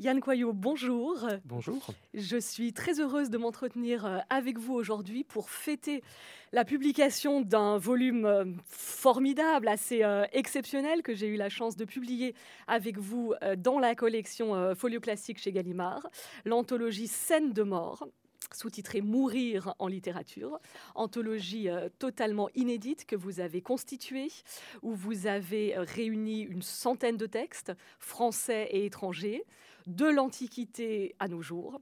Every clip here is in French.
Yann Coyot, bonjour. Bonjour. Je suis très heureuse de m'entretenir euh, avec vous aujourd'hui pour fêter la publication d'un volume euh, formidable, assez euh, exceptionnel, que j'ai eu la chance de publier avec vous dans la collection Folio Classique chez Gallimard, l'anthologie Scène de mort sous-titré Mourir en littérature, anthologie totalement inédite que vous avez constituée, où vous avez réuni une centaine de textes, français et étrangers, de l'Antiquité à nos jours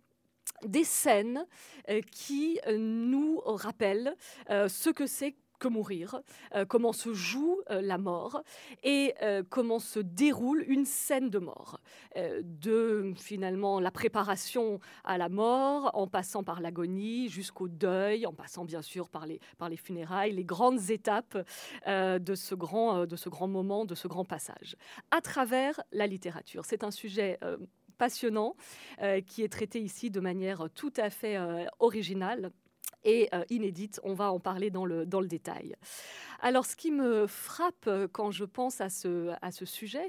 des scènes euh, qui euh, nous rappellent euh, ce que c'est que mourir, comment se joue la mort et comment se déroule une scène de mort. de finalement la préparation à la mort, en passant par l'agonie, jusqu'au deuil, en passant bien sûr par les, funérailles, les grandes étapes de ce grand moment, de ce grand passage, à travers la littérature. C'est un sujet passionnant euh, qui est traité ici de manière tout à fait euh, originale et euh, inédite. On va en parler dans le, dans le détail. Alors, ce qui me frappe quand je pense à ce, à ce sujet,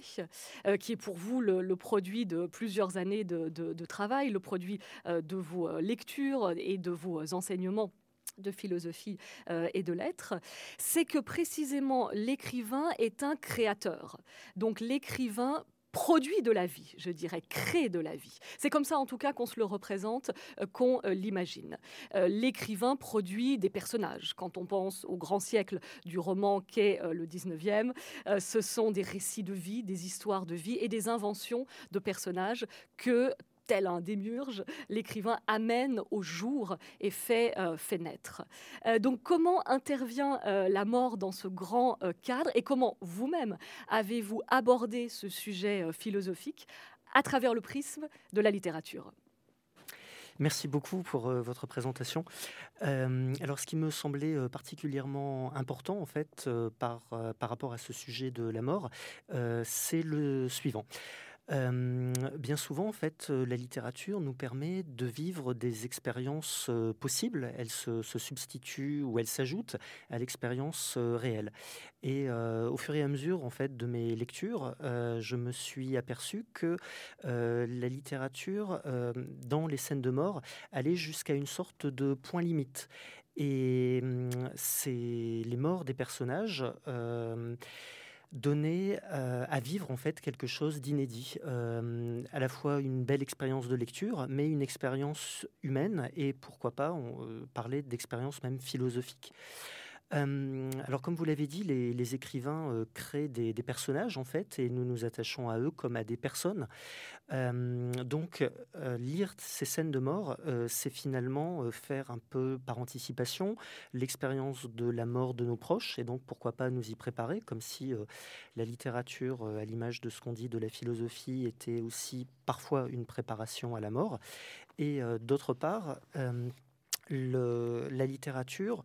qui est pour vous le, produit de plusieurs années de, de, travail, le produit de vos lectures et de vos enseignements de philosophie et de lettres, c'est que précisément l'écrivain est un créateur. Donc l'écrivain produit de la vie, je dirais, crée de la vie. C'est comme ça en tout cas qu'on se le représente, euh, qu'on euh, l'imagine. Euh, l'écrivain produit des personnages. Quand on pense au grand siècle du roman qu'est le 19e, ce sont des récits de vie, des histoires de vie et des inventions de personnages que tel un démurge, l'écrivain amène au jour et fait, euh, naître. Euh, donc comment intervient euh, la mort dans ce grand cadre et comment vous-même avez-vous abordé ce sujet philosophique à travers le prisme de la littérature? Merci beaucoup pour votre présentation. alors, ce qui me semblait particulièrement important, en fait, par rapport à ce sujet de la mort, c'est le suivant bien souvent, en fait, la littérature nous permet de vivre des expériences possibles. Elle se, substitue ou elle s'ajoute à l'expérience réelle. Et au fur et à mesure, en fait, de mes lectures, je me suis aperçu que la littérature, dans les scènes de mort, allait jusqu'à une sorte de point limite. Et c'est les morts des personnages donner euh, à vivre en fait quelque chose d'inédit, euh, à la fois une belle expérience de lecture, mais une expérience humaine et pourquoi pas on, euh, parler d'expérience même philosophique. Alors, comme vous l'avez dit, les, écrivains créent des, personnages en fait, et nous nous attachons à eux comme à des personnes. donc, lire ces scènes de mort, c'est finalement faire un peu par anticipation l'expérience de la mort de nos proches, et donc pourquoi pas nous y préparer, comme si la littérature, à l'image de ce qu'on dit de la philosophie, était aussi parfois une préparation à la mort. Et d'autre part, la littérature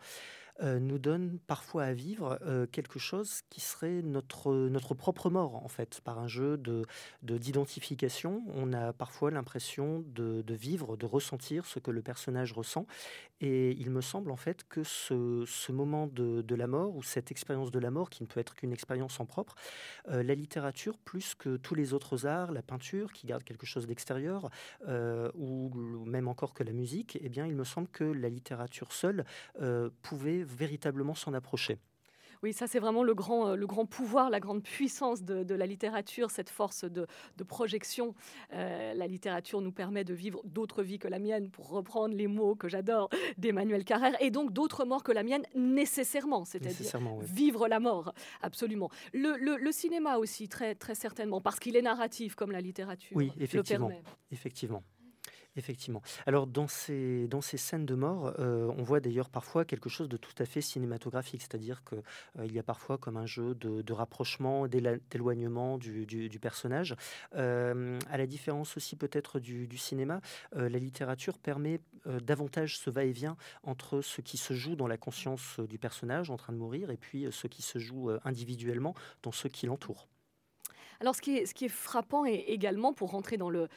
euh, nous donne parfois à vivre euh, quelque chose qui serait notre, notre propre mort, en fait, par un jeu de, d'identification. On a parfois l'impression de, vivre, de ressentir ce que le personnage ressent. Et il me semble, en fait, que ce, ce moment de, de, la mort, ou cette expérience de la mort, qui ne peut être qu'une expérience en propre, euh, la littérature, plus que tous les autres arts, la peinture, qui garde quelque chose d'extérieur, ou même encore que la musique, eh bien, il me semble que la littérature seule pouvait véritablement s'en approcher. Oui, ça c'est vraiment le grand, euh, le grand pouvoir, la grande puissance de, la littérature, cette force de, projection. Euh, la littérature nous permet de vivre d'autres vies que la mienne, pour reprendre les mots que j'adore d'Emmanuel Carrère, et donc d'autres morts que la mienne nécessairement, c'est-à-dire vivre la mort, absolument. Le, cinéma aussi, très, très certainement, parce qu'il est narratif comme la littérature. Oui, effectivement. effectivement. Effectivement. Alors dans ces, scènes de mort, euh, on voit d'ailleurs parfois quelque chose de tout à fait cinématographique, c'est-à-dire qu'il euh, y a parfois comme un jeu de, rapprochement, d'éloignement du, du, personnage. Euh, à la différence aussi peut-être du, du, cinéma, la littérature permet davantage ce va-et-vient entre ce qui se joue dans la conscience du personnage en train de mourir et puis ce qui se joue individuellement dans ceux qui l'entourent. Alors, ce qui est, frappant et également, pour rentrer dans le,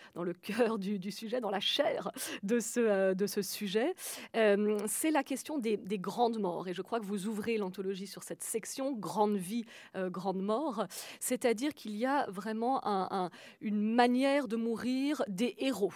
cœur du, sujet, dans la chair de ce, euh, sujet, euh, c'est la question des, grandes morts. Et je crois que vous ouvrez l'anthologie sur cette section, Grande vie, euh, grande mort. C'est-à-dire qu'il y a vraiment une manière de mourir des héros.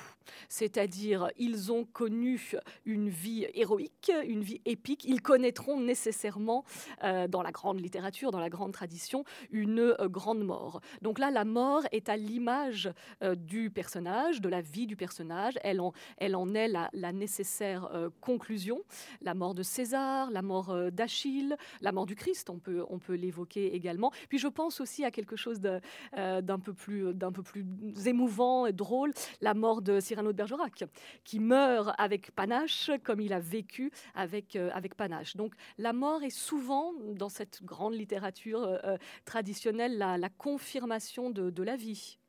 C'est-à-dire, ils ont connu une vie héroïque, une vie épique. Ils connaîtront nécessairement, dans la grande littérature, dans la grande tradition, une grande mort. Donc, donc là, la mort est à l'image euh, du personnage, de la vie du personnage. Elle en, elle en est la, nécessaire euh, conclusion. La mort de César, la mort euh, d'Achille, la mort du Christ, on peut, on peut l'évoquer également. Puis je pense aussi à quelque chose d'un peu, plus, peu plus émouvant et drôle, la mort de Cyrano de Bergerac, qui meurt avec panache comme il a vécu avec, avec panache. Donc la mort est souvent, dans cette grande littérature traditionnelle, la confirmation de, la vie.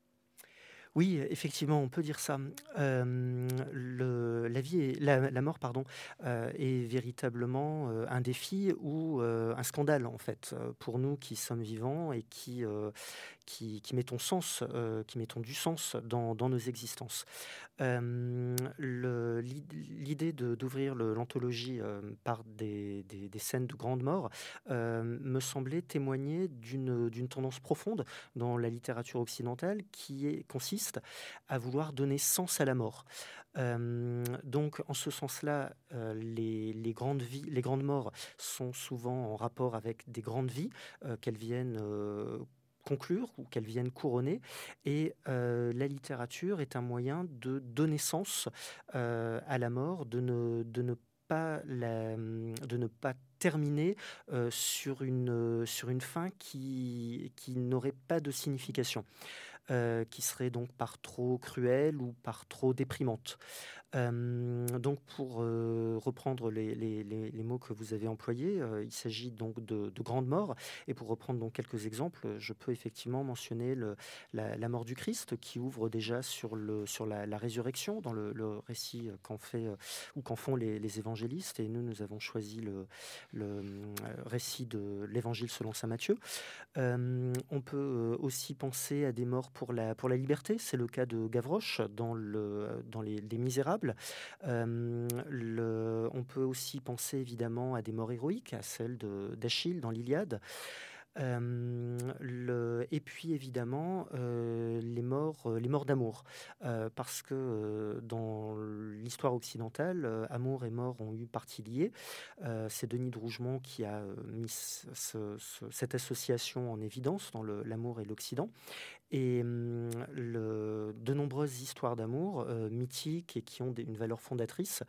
Oui, effectivement, on peut dire ça. la vie, la, mort, pardon, euh, est véritablement euh, un défi ou euh, un scandale en fait pour nous qui sommes vivants et qui qui, mettons sens, qui mettons du sens dans, dans nos existences. L'idée d'ouvrir l'anthologie par des, des, scènes de grande mort me semblait témoigner d'une tendance profonde dans la littérature occidentale qui consiste à vouloir donner sens à la mort. donc, en ce sens-là, les, les, grandes morts sont souvent en rapport avec des grandes vies, qu'elles viennent conclure ou qu'elles viennent couronner. Et euh, la littérature est un moyen de donner sens euh, à la mort, de ne, pas terminer euh, sur, une, fin qui n'aurait pas de signification. Qui serait donc par trop cruelle ou par trop déprimante donc pour reprendre les, mots que vous avez employés, il s'agit donc de, grandes morts. Et pour reprendre donc quelques exemples, je peux effectivement mentionner la, mort du Christ qui ouvre déjà sur, la, résurrection dans le, récit qu'en fait ou qu'en font les, évangélistes. Et nous, nous avons choisi le récit de l'Évangile selon saint Matthieu. on peut aussi penser à des morts pour la, pour la liberté. C'est le cas de Gavroche dans, le, dans les Misérables on peut aussi penser évidemment à des morts héroïques, à celle d'Achille dans l'Iliade. Et puis évidemment les morts, les morts d'amour, parce que dans l'histoire occidentale, amour et mort ont eu partie liée. C'est Denis de Rougemont qui a mis cette association en évidence dans l'amour et l'Occident. Et de nombreuses histoires d'amour mythiques et qui ont une valeur fondatrice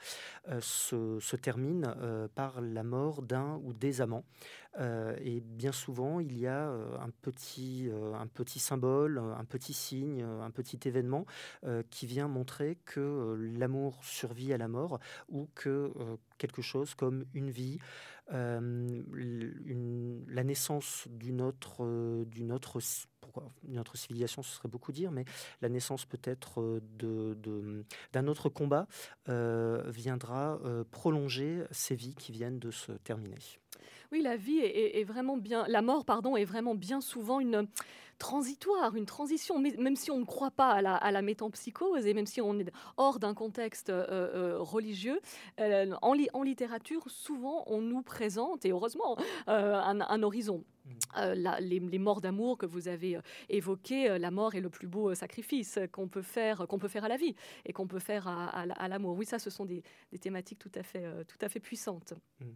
se, terminent par la mort d'un ou des amants. et bien souvent, il y a un petit, un petit symbole, un petit signe, un petit événement qui vient montrer que l'amour survit à la mort ou que quelque chose comme une vie, la naissance d'une autre, d'une autre civilisation, ce serait beaucoup dire, mais la naissance peut-être d'un autre combat viendra prolonger ces vies qui viennent de se terminer. Oui, la vie est, vraiment bien, la mort, pardon, est vraiment bien souvent une transitoire, une transition, même si on ne croit pas à la, à métampsychose et même si on est hors d'un contexte euh, euh, religieux, euh, en, en, littérature, souvent on nous présente, et heureusement, un, horizon. Mmh. les, morts d'amour que vous avez évoquées, la mort est le plus beau sacrifice qu'on peut faire, qu'on peut faire à la vie et qu'on peut faire à, l'amour. Oui, ça, ce sont des, thématiques tout à fait, tout à fait puissantes. Mmh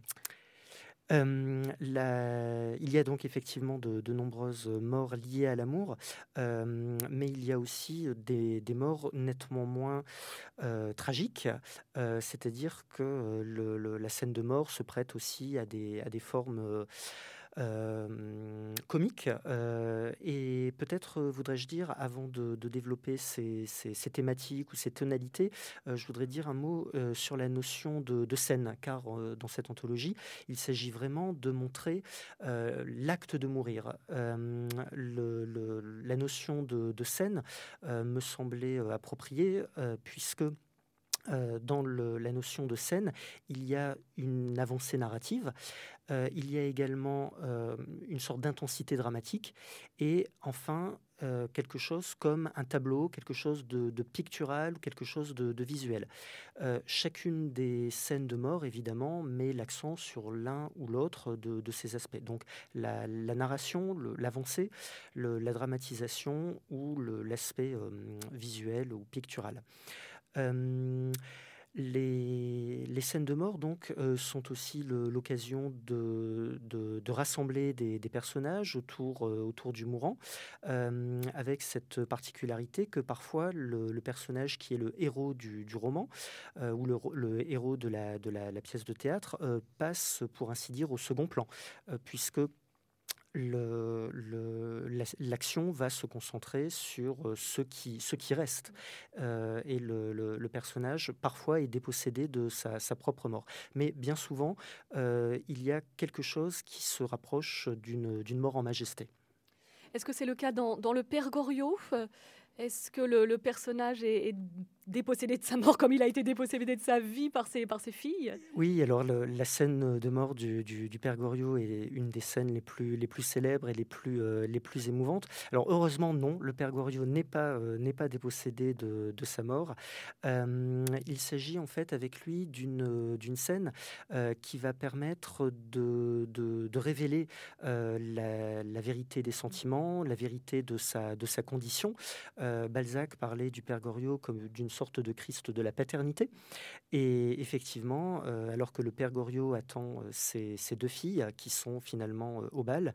il y a donc effectivement de, nombreuses morts liées à l'amour, mais il y a aussi des, morts nettement moins tragiques, c'est-à-dire que la scène de mort se prête aussi à des, formes comique. Euh, et peut-être euh, voudrais-je dire, avant de, développer ces, thématiques ou ces tonalités, je voudrais dire un mot sur la notion de, scène, car dans cette anthologie, il s'agit vraiment de montrer l'acte de mourir. La notion de, scène me semblait appropriée, puisque dans la notion de scène, il y a une avancée narrative, il y a également une sorte d'intensité dramatique, et enfin, quelque chose comme un tableau, quelque chose de, pictural, quelque chose de, visuel. chacune des scènes de mort, évidemment, met l'accent sur l'un ou l'autre de, ces aspects. Donc la, narration, l'avancée, la dramatisation ou l'aspect visuel ou pictural. Les, scènes de mort donc euh, sont aussi l'occasion de, rassembler des, personnages autour, euh, autour du mourant, euh, avec cette particularité que parfois le, personnage qui est le héros du, roman ou le, héros de la, de la, pièce de théâtre passe pour ainsi dire au second plan, puisque l'action va se concentrer sur euh, ce qui, ce reste. Euh, et le, personnage, parfois, est dépossédé de sa, propre mort. Mais bien souvent, euh, il y a quelque chose qui se rapproche d'une mort en majesté. Est-ce que c'est le cas dans, dans le Père Goriot? Est-ce que le, personnage est dépossédé de sa mort comme il a été dépossédé de sa vie par ses, par ses filles. Oui, alors la scène de mort du, du, Père Goriot est une des scènes les plus, les plus célèbres et les plus, euh, les plus émouvantes. Alors heureusement, non, le Père Goriot n'est pas, euh, pas dépossédé de, de sa mort. Euh, il s'agit en fait avec lui d'une, d'une scène qui va permettre de, de, de révéler la, la, vérité des sentiments, la vérité de sa, de sa condition. Balzac parlait du Père Goriot comme d'une sorte de Christ de la paternité. Et effectivement, euh, alors que le père Goriot attend euh, ses, deux filles, qui sont finalement euh, au bal,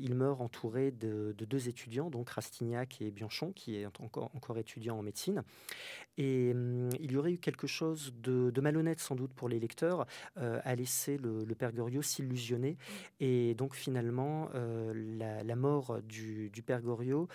il meurt entouré de, deux étudiants, donc Rastignac et Bianchon, qui est encore, étudiant en médecine. Et hum, il y aurait eu quelque chose de, malhonnête sans doute pour les lecteurs à laisser le, père Goriot s'illusionner. Et donc finalement, la, mort du, du père Goriot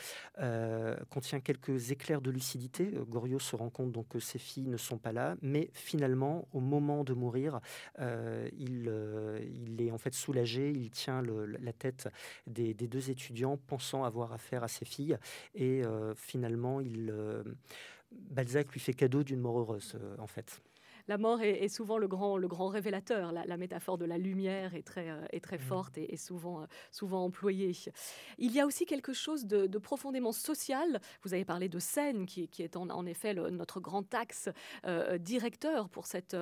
contient quelques éclairs de lucidité. Goriot se rend donc que ses filles ne sont pas là, mais finalement, au moment de mourir, euh, il, euh, il, est en fait soulagé, il tient la tête des, deux étudiants, pensant avoir affaire à ses filles, et euh, finalement, il, Balzac lui fait cadeau d'une mort heureuse, en fait la mort est, souvent le grand, le grand révélateur. La, métaphore de la lumière est très, euh, est très mmh. forte et, souvent, euh, souvent employée. Il y a aussi quelque chose de, profondément social. Vous avez parlé de scène, qui, qui est en, effet notre grand axe euh, directeur pour cette,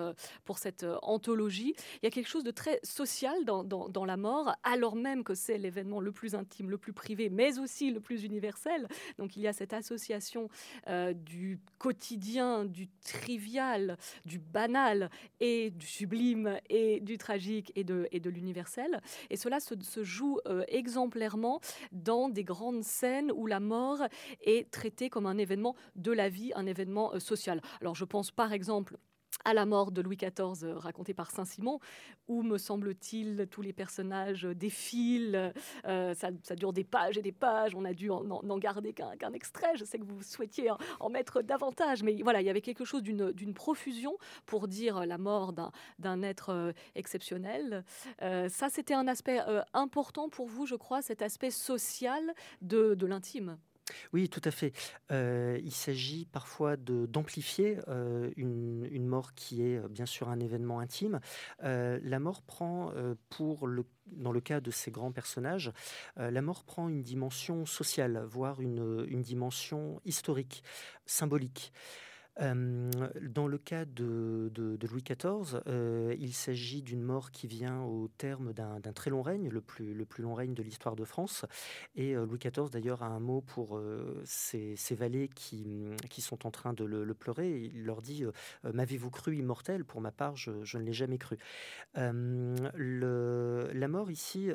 pour cette anthologie. Il y a quelque chose de très social dans, dans, la mort, alors même que c'est l'événement le plus intime, le plus privé, mais aussi le plus universel. Donc il y a cette association du quotidien, du trivial, du banal et du sublime et du tragique et de, et de l'universel. Et cela se, joue euh, exemplairement dans des grandes scènes où la mort est traitée comme un événement de la vie, un événement euh, social. Alors je pense par exemple à la mort de Louis XIV euh, racontée par Saint-Simon, où, me semble-t-il, tous les personnages défilent, euh, ça, dure des pages et des pages, on a dû n'en garder qu'un extrait, je sais que vous souhaitiez en, mettre davantage, mais voilà, il y avait quelque chose d'une profusion pour dire la mort d'un être euh, exceptionnel. ça, c'était un aspect important pour vous, je crois, cet aspect social de l'intime? Oui, tout à fait. Euh, il s'agit parfois d'amplifier euh, une, mort qui est euh, bien sûr un événement intime. la mort prend, pour le, dans le cas de ces grands personnages, la mort prend une dimension sociale, voire une dimension historique, symbolique dans le cas de, Louis XIV, il s'agit d'une mort qui vient au terme d'un très long règne, le plus, long règne de l'histoire de France. Et Louis XIV, d'ailleurs, a un mot pour ces, valets qui, mmh, qui, sont en train de le, pleurer. Il leur dit M'avez-vous cru immortel? Pour ma part, je, ne l'ai jamais cru. La mort, ici,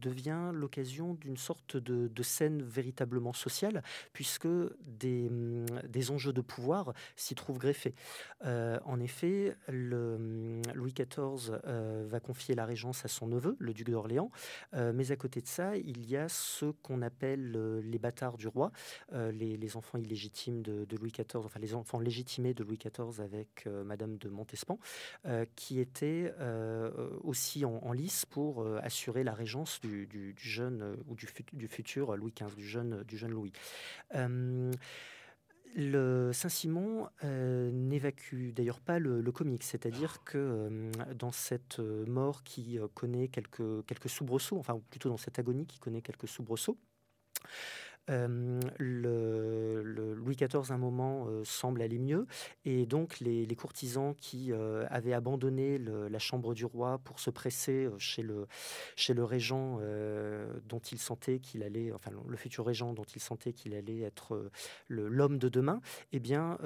devient l'occasion d'une sorte de, scène véritablement sociale, puisque des, mmh, des enjeux de pouvoir s'y trouve greffé. Euh, en effet, hum, Louis XIV euh, va confier la régence à son neveu, le duc d'Orléans, euh, mais à côté de ça, il y a ce qu'on appelle les bâtards du roi, les, enfants illégitimes de, Louis XIV, enfin les enfants légitimés de Louis XIV avec Madame de Montespan, qui étaient aussi en, lice pour assurer la régence du, jeune ou du, futur Louis XV, du jeune Louis. Le Saint-Simon euh, n'évacue d'ailleurs pas le, comique, c'est-à-dire que euh, dans cette euh, mort qui connaît quelques, quelques soubresauts, enfin plutôt dans cette agonie qui connaît quelques soubresauts, le, Louis XIV, un moment, semble aller mieux, et donc les, courtisans qui avaient abandonné la chambre du roi pour se presser chez le, chez le régent dont il sentait qu'il allait, enfin le futur régent dont il sentait qu'il allait être l'homme de demain, eh bien,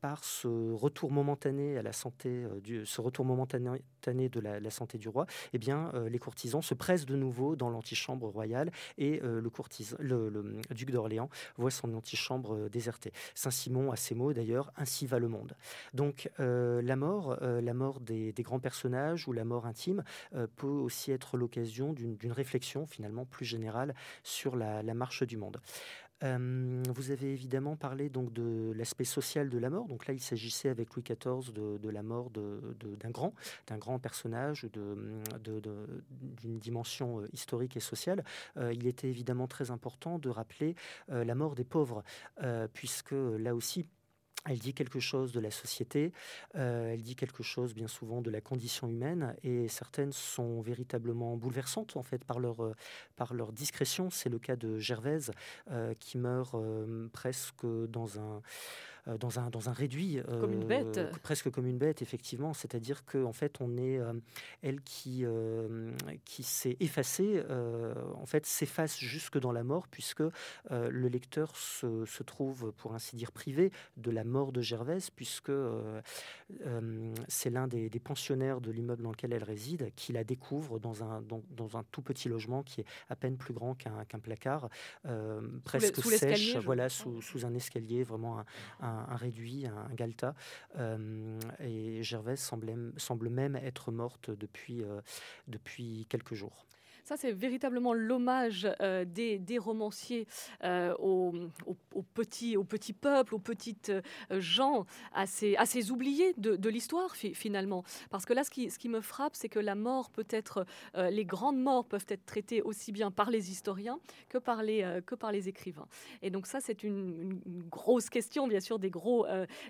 par ce retour momentané à la santé, ce retour momentané de la, santé du roi, eh bien, les courtisans se pressent de nouveau dans l'antichambre royale et le, courtisan, duc d'Orléans voit son antichambre désertée. Saint-Simon a ces mots d'ailleurs, ainsi va le monde. Donc la mort, la mort des, grands personnages ou la mort intime peut aussi être l'occasion d'une réflexion finalement plus générale sur la marche du monde vous avez évidemment parlé donc de l'aspect social de la mort. Donc là, il s'agissait avec Louis XIV de, la mort d'un grand, d'un grand personnage d'une dimension historique et sociale. il était évidemment très important de rappeler la mort des pauvres, puisque là aussi, elle dit quelque chose de la société, euh, elle dit quelque chose bien souvent de la condition humaine, et certaines sont véritablement bouleversantes en fait par leur, euh, discrétion. C'est le cas de Gervaise euh, qui meurt presque dans un dans, un, dans un réduit. Comme une bête. Euh, presque comme une bête, effectivement. C'est-à-dire qu'en en fait, on est, euh, elle qui, qui s'est effacée, en fait, s'efface jusque dans la mort, puisque le lecteur se, se, trouve, pour ainsi dire, privé de la mort de Gervaise, puisque c'est l'un des, des, pensionnaires de l'immeuble dans lequel elle réside qui la découvre dans un, dans, dans un tout petit logement qui est à peine plus grand qu'un qu'un placard, presque sèche, voilà, sous, sous, un escalier, vraiment un un, réduit, un, galta. Euh, et Gervaise semble même être morte depuis, euh, depuis quelques jours. Ça, c'est véritablement l'hommage euh, des, romanciers euh, aux, petits, aux petits peuples, aux petites euh, gens, à ces, oubliés de, l'histoire, finalement. Parce que là, ce qui, me frappe, c'est que la mort peut être, les grandes morts peuvent être traitées aussi bien par les historiens que par les, que par les écrivains. Et donc ça, c'est une, grosse question, bien sûr, des gros,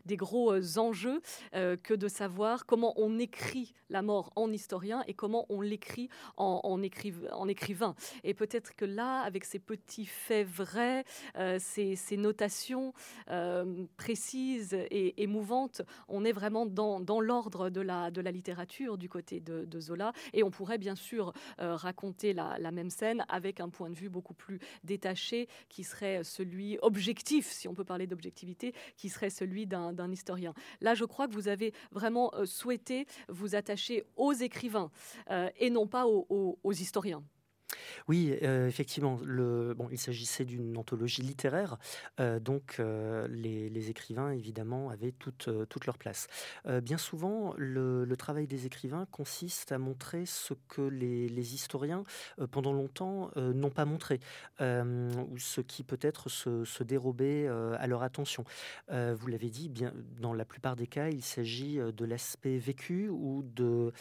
des gros enjeux que de savoir comment on écrit la mort en historien et comment on l'écrit en, en écrivain en écrivain. Et peut-être que là, avec ces petits faits vrais, euh, ces, notations euh, précises et émouvantes, on est vraiment dans, l'ordre de la, littérature du côté de, Zola. Et on pourrait bien sûr euh, raconter la, même scène avec un point de vue beaucoup plus détaché, qui serait celui objectif, si on peut parler d'objectivité, qui serait celui d'un historien. Là, je crois que vous avez vraiment souhaité vous attacher aux écrivains et non pas aux historiens. Oui, euh, effectivement, il s'agissait d'une anthologie littéraire, euh, donc euh, les, écrivains, évidemment, avaient toute, leur place. bien souvent, le, travail des écrivains consiste à montrer ce que les, historiens, pendant longtemps, n'ont pas montré, ou ce qui peut-être se, dérobait à leur attention. vous l'avez dit, dans la plupart des cas, il s'agit de l'aspect vécu ou de,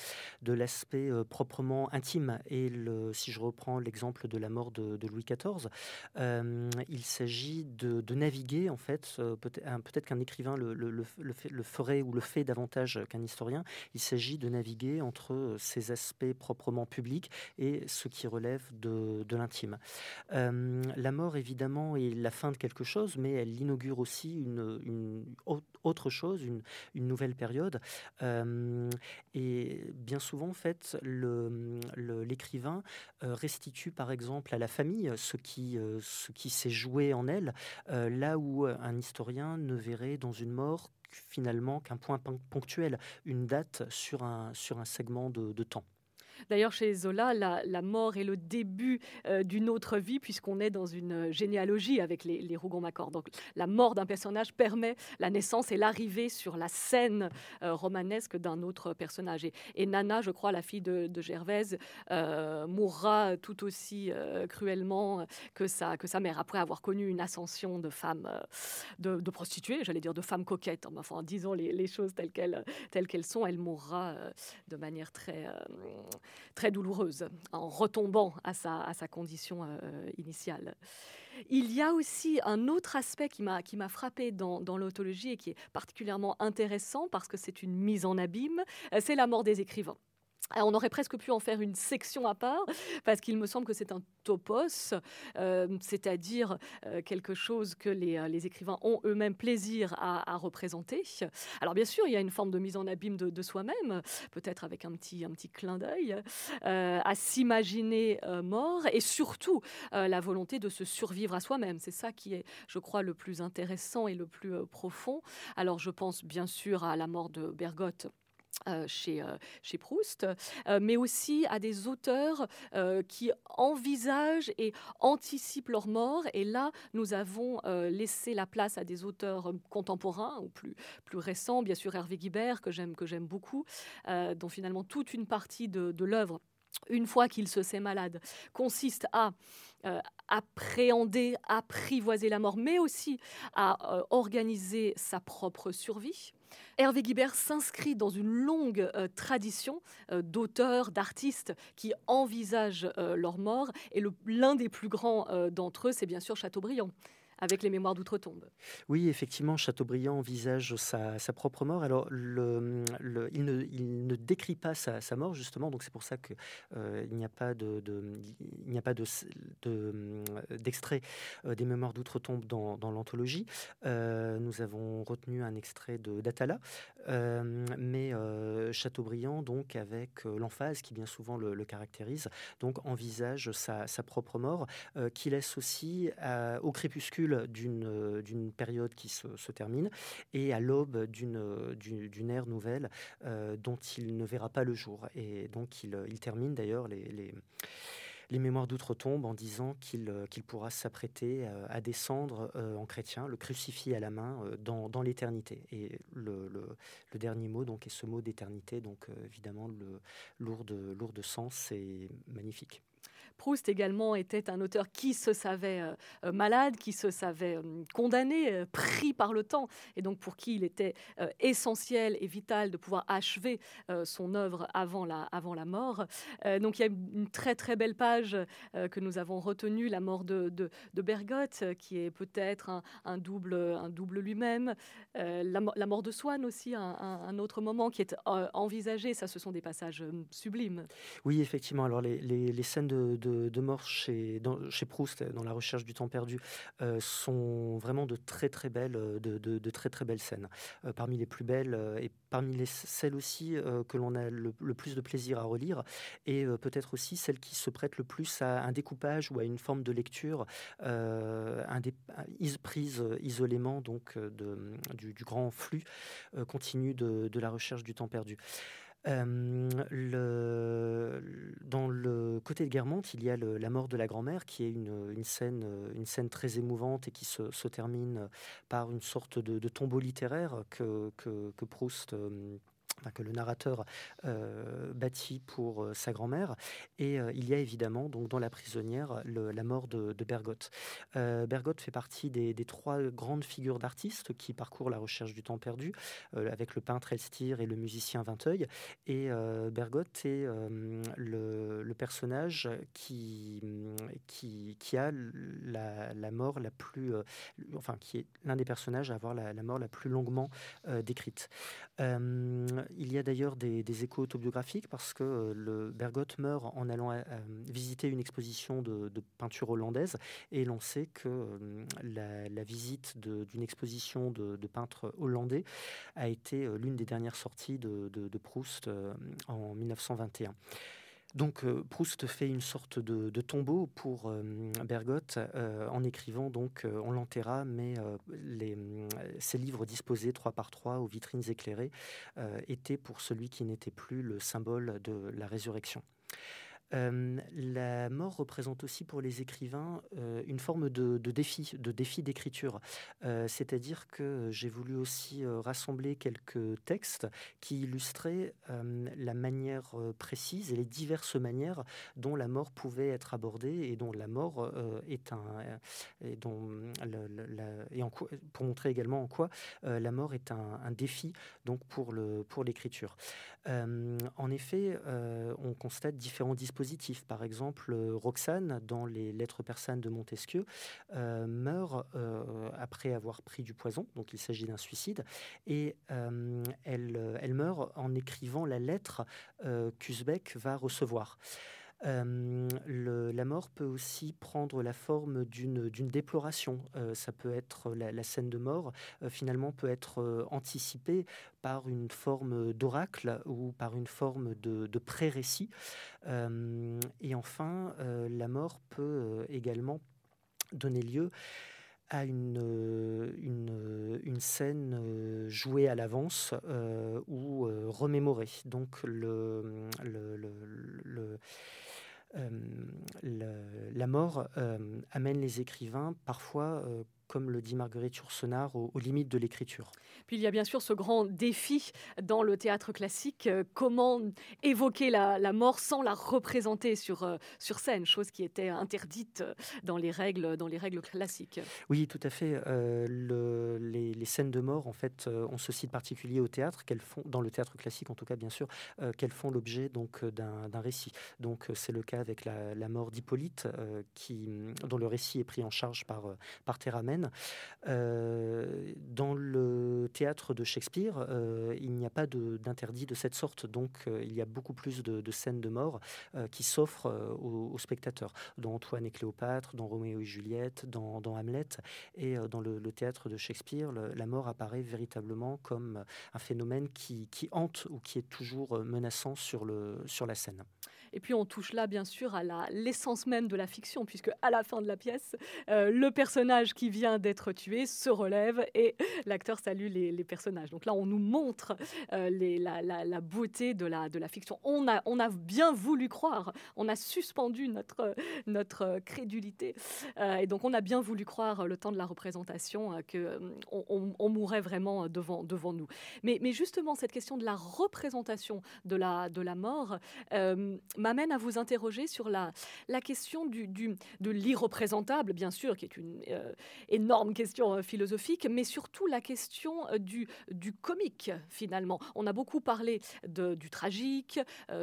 l'aspect proprement intime. Et si je reprends l'exemple de la mort de, Louis XIV, euh, il s'agit de, naviguer, en fait, euh, peut-être qu'un écrivain le, le, ferait ou le fait davantage qu'un historien, il s'agit de naviguer entre ces aspects proprement publics et ce qui relève de, l'intime. Euh, la mort, évidemment, est la fin de quelque chose, mais elle inaugure aussi une, autre chose, une, nouvelle période. et bien souvent, en fait, l'écrivain reste par exemple à la famille ce qui, euh, ce qui s'est joué en elle, euh, là où un historien ne verrait dans une mort finalement qu'un point ponctuel, une date sur un segment de temps. D'ailleurs, chez Zola, la, mort est le début euh, d'une autre vie, puisqu'on est dans une généalogie avec les, Rougon-Macquart. Donc, la mort d'un personnage permet la naissance et l'arrivée sur la scène euh, romanesque d'un autre personnage. Et, Nana, je crois, la fille de, Gervaise, euh, mourra tout aussi cruellement que sa, mère, après avoir connu une ascension de femme, de, de prostituée, j'allais dire de femme coquette. Enfin, disons les, les choses telles qu'elles sont, elle mourra de manière très très douloureuse en retombant à sa, à sa condition euh, initiale. Il y a aussi un autre aspect qui m'a, qui m'a frappé dans, dans l'autologie et qui est particulièrement intéressant parce que c'est une mise en abîme, euh, c'est la mort des écrivains. Ah, on aurait presque pu en faire une section à part, parce qu'il me semble que c'est un topos, euh, c'est-à-dire euh, quelque chose que les, euh, écrivains ont eux-mêmes plaisir à, représenter. Alors bien sûr, il y a une forme de mise en abîme de, soi-même, peut-être avec un petit, un petit clin d'œil, à s'imaginer mort, et surtout la volonté de se survivre à soi-même. C'est ça qui est, je crois, le plus intéressant et le plus profond. Alors je pense bien sûr à la mort de Bergotte euh, chez, euh, chez, Proust, euh, mais aussi à des auteurs qui envisagent et anticipent leur mort. Et là, nous avons laissé la place à des auteurs contemporains ou plus, récents, bien sûr Hervé Guibert, que j'aime, beaucoup, dont finalement toute une partie de l'œuvre une fois qu'il se sait malade, consiste à appréhender, apprivoiser la mort, mais aussi à organiser sa propre survie. Hervé Guibert s'inscrit dans une longue euh, tradition euh, d'auteurs, d'artistes qui envisagent euh, leur mort. Et l'un des plus grands d'entre eux, c'est bien sûr Chateaubriand avec les mémoires d'outre-tombe. Oui, effectivement, Chateaubriand envisage sa, propre mort. Alors, il, ne, décrit pas sa, mort, justement, donc c'est pour ça qu'il euh, n'y a pas de, il pas de, d'extrait euh, des mémoires d'outre-tombe dans, l'anthologie. Euh, nous avons retenu un extrait d'Atala, mais Chateaubriand, donc, avec l'emphase qui bien souvent le, caractérise, donc envisage sa, sa propre mort, qui laisse aussi au crépuscule euh, d'une période qui se, termine et à l'aube d'une ère nouvelle euh, dont il ne verra pas le jour. Et donc il, termine d'ailleurs les, les mémoires d'outre-tombe en disant qu'il pourra s'apprêter euh, à descendre en chrétien, le crucifié à la main, dans, dans l'éternité. Et le, le, dernier mot donc, est ce mot d'éternité, donc évidemment le, lourd, de, lourd de sens et magnifique. Proust également était un auteur qui se savait euh, euh, malade, qui se savait euh, condamné, pris par le temps, et donc pour qui il était essentiel et vital de pouvoir achever son œuvre avant la, mort. donc il y a une très très belle page que nous avons retenue, la mort de, Bergotte, qui est peut-être un, double, lui-même. La, mort de Swann aussi, un, autre moment qui est envisagé. Ça, ce sont des passages sublimes. Oui, effectivement. Alors les scènes de de, mort chez, Proust, dans la recherche du temps perdu, euh, sont vraiment de très très belles, euh, de, très très belles scènes. Euh, parmi les plus belles et parmi les, celles aussi que l'on a le, plus de plaisir à relire, et peut-être aussi celles qui se prêtent le plus à un découpage ou à une forme de lecture, prise isolément donc de, du, grand flux continu de, de la recherche du temps perdu dans le côté de Guermantes, il y a la mort de la grand-mère, qui est une, scène, très émouvante et qui se, termine par une sorte de, tombeau littéraire que Proust que le narrateur euh, bâtit pour euh, sa grand-mère. Et euh, il y a évidemment, donc, dans La prisonnière, la mort de, Bergotte. Bergotte fait partie des, trois grandes figures d'artistes qui parcourent la recherche du temps perdu, avec le peintre Elstir et le musicien Vinteuil. Et Bergotte est le, personnage qui, qui a la, mort la plus. enfin, qui est l'un des personnages à avoir la, mort la plus longuement décrite. Il y a d'ailleurs des, échos autobiographiques parce que euh, Bergotte meurt en allant euh, visiter une exposition de, peinture hollandaise et l'on sait que euh, la, visite d'une exposition de, peintres hollandais a été l'une des dernières sorties de, de Proust en 1921. Donc euh, Proust fait une sorte de, tombeau pour euh, Bergotte euh, en écrivant donc on l'enterra, mais les, ces livres disposés trois par trois aux vitrines éclairées étaient pour celui qui n'était plus le symbole de la résurrection la mort représente aussi pour les écrivains une forme de, défi, de défi d'écriture. C'est-à-dire que j'ai voulu aussi rassembler quelques textes qui illustraient la manière précise et les diverses manières dont la mort pouvait être abordée et dont la mort est un et pour montrer également en quoi la mort est un, un, défi donc pour le pour l'écriture. en effet, on constate différents dispositifs Par exemple, Roxane, dans les Lettres persanes de Montesquieu, meurt après avoir pris du poison, donc il s'agit d'un suicide, et elle, elle meurt en écrivant la lettre qu'Uzbek va recevoir la mort peut aussi prendre la forme d'une déploration. ça peut être la, scène de mort, finalement, peut être anticipée par une forme d'oracle ou par une forme de, pré-récit. et enfin, la mort peut également donner lieu à une, une, scène jouée à l'avance ou remémorée. Donc le, le, le la mort amène les écrivains parfois comme le dit Marguerite Yourcenar, aux, limites de l'écriture. Puis il y a bien sûr ce grand défi dans le théâtre classique, euh, comment évoquer la, mort sans la représenter sur, euh, sur scène, chose qui était interdite dans les règles, dans les règles classiques. Oui, tout à fait. Euh, le, les, scènes de mort, en fait, ont ce site particulier au théâtre, qu'elles font, dans le théâtre classique en tout cas, bien sûr, qu'elles font l'objet donc d'un récit. Donc c'est le cas avec la, mort d'Hippolyte, qui dont le récit est pris en charge par, par Théramène euh, dans le théâtre de Shakespeare, euh, il n'y a pas d'interdit de, cette sorte, donc euh, il y a beaucoup plus de, scènes de mort qui s'offrent aux, spectateurs, dans Antoine et Cléopâtre, dans Roméo et Juliette, dans, Hamlet, et dans le, théâtre de Shakespeare, la mort apparaît véritablement comme un phénomène qui, hante ou qui est toujours menaçant sur la scène. Et puis on touche là, bien sûr, à l'essence même de la fiction, puisque à la fin de la pièce, euh, le personnage qui vient d'être tué se relève et l'acteur salue les, personnages. Donc là, on nous montre euh, la, beauté de la, de la fiction. On a, on a bien voulu croire, on a suspendu notre, notre crédulité. Euh, et donc on a bien voulu croire le temps de la représentation qu'on on, mourrait vraiment devant, devant nous. Mais, mais justement, cette question de la représentation de la, de la mort, m'amène à vous interroger sur la, la question du, du de l'irreprésentable, bien sûr, qui est une euh, énorme question euh, philosophique, mais surtout la question euh, du, du comique, finalement. On a beaucoup parlé de, du tragique,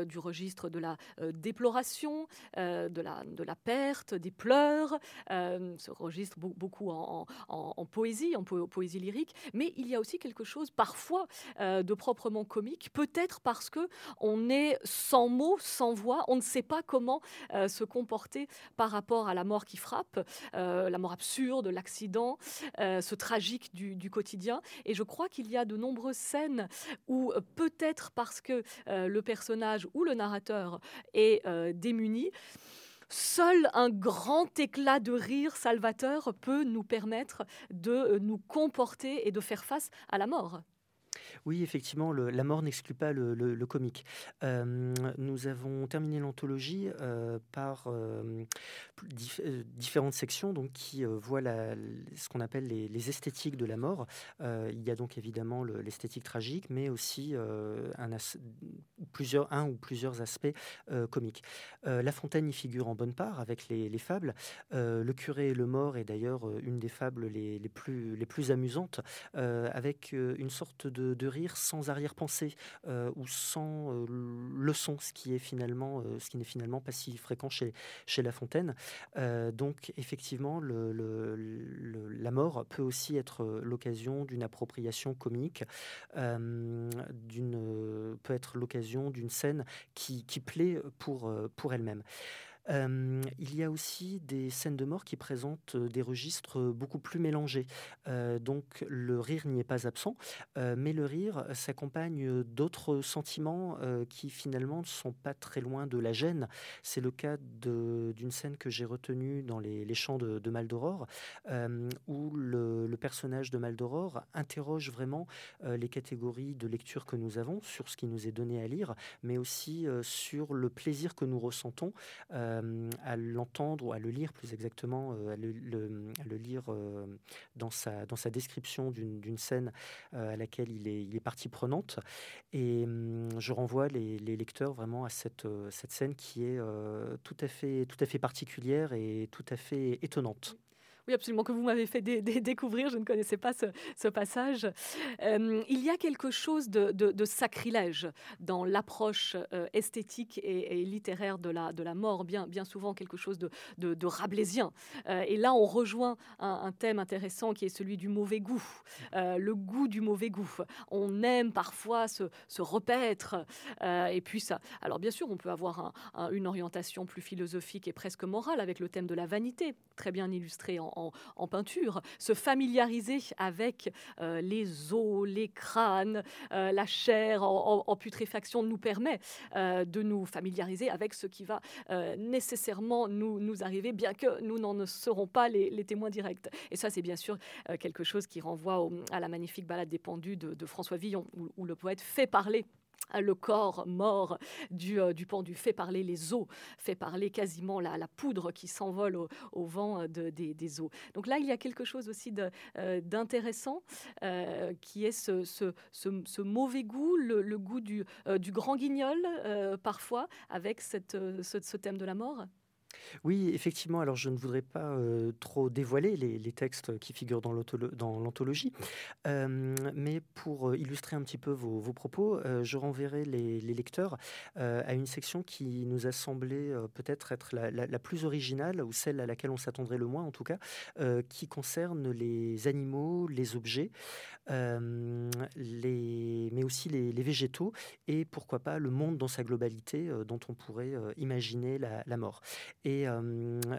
du registre de la déploration, de, la, de la perte, des pleurs, ce registre beaucoup en, en, en poésie, en poésie lyrique, mais il y a aussi quelque chose parfois de proprement comique, peut-être parce que on est sans mots, sans voix on ne sait pas comment euh, se comporter par rapport à la mort qui frappe, euh, la mort absurde, l'accident, euh, ce tragique du, quotidien. Et je crois qu'il y a de nombreuses scènes où peut-être parce que le personnage ou le narrateur est démuni, Seul un grand éclat de rire salvateur peut nous permettre de nous comporter et de faire face à la mort. Oui, effectivement, la mort n'exclut pas le, comique. nous avons terminé l'anthologie par différentes sections donc, qui voient ce qu'on appelle les, esthétiques de la mort. il y a donc évidemment l'esthétique tragique, mais aussi un, plusieurs, un ou plusieurs aspects comiques. la Fontaine y figure en bonne part avec les, fables. le curé et le mort est d'ailleurs une des fables les plus amusantes, avec une sorte de de rire sans arrière-pensée euh, ou sans euh, leçon, ce qui est finalement, euh, ce qui n'est finalement pas si fréquent chez, chez La Fontaine. donc effectivement, la mort peut aussi être l'occasion d'une appropriation comique, d'une peut être l'occasion d'une scène qui, qui plaît pour, pour elle-même il y a aussi des scènes de mort qui présentent des registres beaucoup plus mélangés. donc le rire n'y est pas absent, mais le rire s'accompagne d'autres sentiments qui finalement ne sont pas très loin de la gêne. C'est le cas d'une scène que j'ai retenue dans les, chants de, de Maldoror, où le, personnage de Maldoror interroge vraiment les catégories de lecture que nous avons sur ce qui nous est donné à lire, mais aussi sur le plaisir que nous ressentons. À l'entendre ou à le lire plus exactement, euh, à, le, lire euh, dans, sa, dans sa description d'une scène à laquelle il est, il est partie prenante. Et hum, je renvoie les, lecteurs vraiment à cette, cette scène qui est tout, à fait, tout à fait particulière et tout à fait étonnante. Oui, absolument, que vous m'avez fait découvrir, je ne connaissais pas ce, passage. Euh, il y a quelque chose de, sacrilège dans l'approche euh, esthétique et, littéraire de la, mort, bien, souvent quelque chose de, de, rablaisien. Euh, et là, on rejoint un, thème intéressant qui est celui du mauvais goût, le goût du mauvais goût. On aime parfois se, se repaître, et puis ça. Alors bien sûr, on peut avoir une orientation plus philosophique et presque morale avec le thème de la vanité, très bien illustré en, en, peinture, se familiariser avec euh, les os, les crânes, euh, la chair en, putréfaction nous permet euh, de nous familiariser avec ce qui va nécessairement nous, nous arriver, bien que nous n'en serons pas les, témoins directs. Et ça, c'est bien sûr quelque chose qui renvoie à la magnifique balade des pendus de, François Villon, où le poète fait parler le corps mort du, euh, du, pendu fait parler les os, fait parler quasiment la, poudre qui s'envole au, vent euh, de, des, eaux. Donc là, il y a quelque chose aussi euh, d'intéressant qui est ce, mauvais goût, le, goût du, du grand guignol parfois, avec cette, ce thème de la mort. Oui, effectivement. Alors, je ne voudrais pas trop dévoiler les, textes qui figurent dans l'anthologie, mais pour illustrer un petit peu vos, propos, je renverrai les, lecteurs à une section qui nous a semblé peut-être être la, plus originale, ou celle à laquelle on s'attendrait le moins en tout cas, qui concerne les animaux, les objets, les, aussi les, végétaux, et pourquoi pas le monde dans sa globalité dont on pourrait imaginer la, mort. Et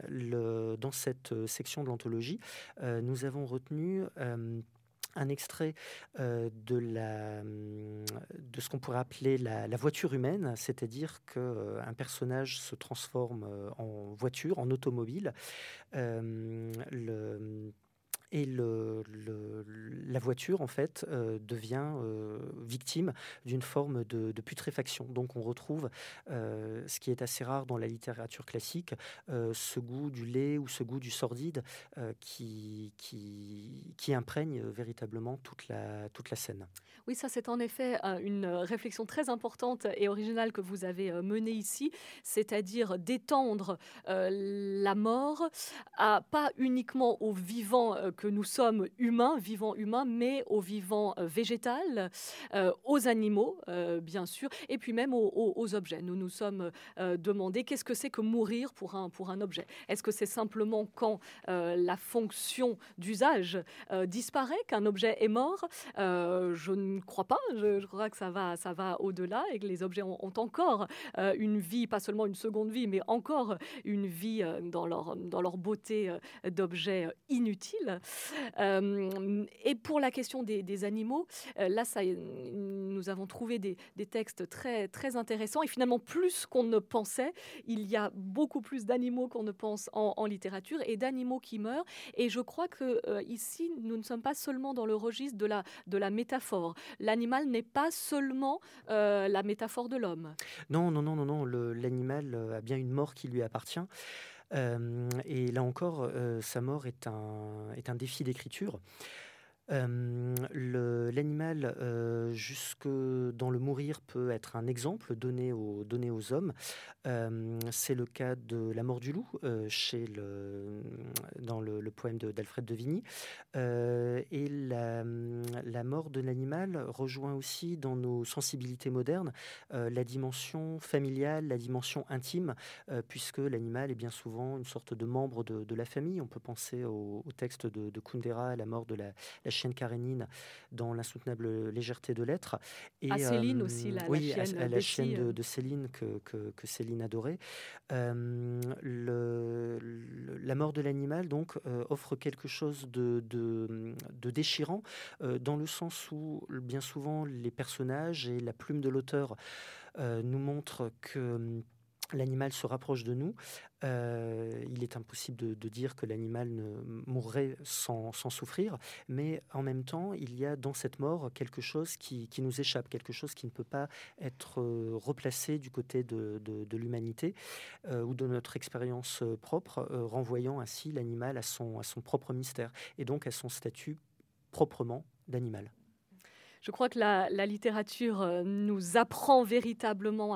le, dans cette section de l'anthologie, nous avons retenu un extrait de, la, de ce qu'on pourrait appeler la, voiture humaine, c'est-à-dire qu'un personnage se transforme en voiture, en automobile. le, et la voiture en fait euh, devient euh, victime d'une forme de, putréfaction. Donc on retrouve euh, ce qui est assez rare dans la littérature classique, ce goût du lait ou ce goût du sordide qui, qui, qui, imprègne véritablement toute la, toute la scène. Oui, ça c'est en effet une réflexion très importante et originale que vous avez menée ici, c'est-à-dire d'étendre la mort à pas uniquement aux vivants que nous sommes humains, vivants humains, mais aux vivants euh, végétal, euh, aux animaux, euh, bien sûr, et puis même aux, objets. Nous nous sommes demandé qu'est-ce que c'est que mourir pour un, pour un objet Est-ce que c'est simplement quand la fonction d'usage disparaît qu'un objet est mort? Je ne crois pas. Je, crois que ça va, ça va au-delà et que les objets ont, ont encore une vie, pas seulement une seconde vie, mais encore une vie dans leur, dans leur beauté d'objets inutiles. Euh, et pour la question des, animaux, euh, là, ça, nous avons trouvé des, textes très, très intéressants. Et finalement, plus qu'on ne pensait, il y a beaucoup plus d'animaux qu'on ne pense en, littérature et d'animaux qui meurent. Et je crois que euh, ici, nous ne sommes pas seulement dans le registre de la, métaphore. L'animal n'est pas seulement la métaphore de l'homme. Non, non, non, non, non. L'animal a bien une mort qui lui appartient et là encore, sa mort est un, est un défi d'écriture. L'animal, jusque dans le mourir, peut être un exemple donné aux, hommes. C'est le cas de La mort du loup, chez le, dans le, poème d'Alfred de, Vigny. Et la, la mort de l'animal rejoint aussi dans nos sensibilités modernes la dimension familiale, la dimension intime, puisque l'animal est bien souvent une sorte de membre de, la famille. On peut penser au, texte de, de, Kundera, la mort de la, la chienne Karénine dans L'insoutenable légèreté de l'être. Et, à Céline aussi, la, oui, la chienne, à, la chienne de, Céline que, que, Céline adorait. le, la mort de l'animal donc offre quelque chose de, de, de déchirant dans le sens où bien souvent les personnages et la plume de l'auteur nous montrent que l'animal se rapproche de nous, euh, il est impossible de, dire que l'animal ne mourrait sans, souffrir, mais en même temps, il y a dans cette mort quelque chose qui, nous échappe, quelque chose qui ne peut pas être euh, replacé du côté de, l'humanité euh, ou de notre expérience propre, renvoyant ainsi l'animal à son, à son propre mystère et donc à son statut proprement d'animal. Je crois que la, littérature euh, nous apprend véritablement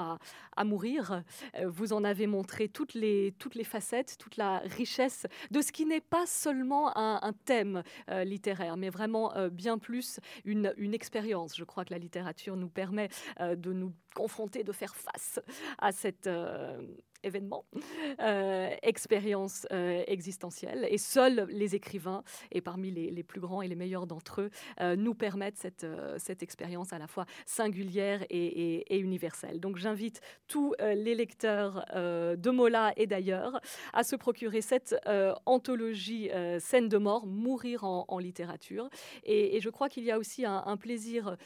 à, mourir. Euh, vous en avez montré toutes les, facettes, toute la richesse de ce qui n'est pas seulement un, thème euh, littéraire, mais vraiment bien plus une, expérience. Je crois que la littérature nous permet de nous confronter, de faire face à cet événement, expérience existentielle. Et seuls les écrivains, et parmi les, plus grands et les meilleurs d'entre eux, nous permettent cette, cette expérience à la fois singulière et, universelle. Donc j'invite tous euh, les lecteurs euh, de Mola et d'ailleurs à se procurer cette euh, anthologie Scène de mort, Mourir en, littérature. Et, je crois qu'il y a aussi un, plaisir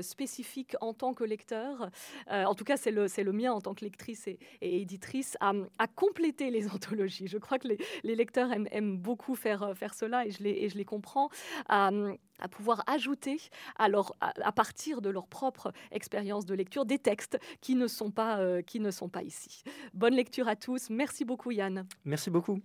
spécifique en tant que lecteur, en tout cas c'est le, le mien en tant que lectrice et, éditrice, à, compléter les anthologies. Je crois que les, lecteurs aiment, beaucoup faire, faire cela et je les, je les comprends à pouvoir ajouter alors à, partir de leur propre expérience de lecture des textes qui ne sont pas, euh, qui ne sont pas ici. Bonne lecture à tous. Merci beaucoup Yann. Merci beaucoup.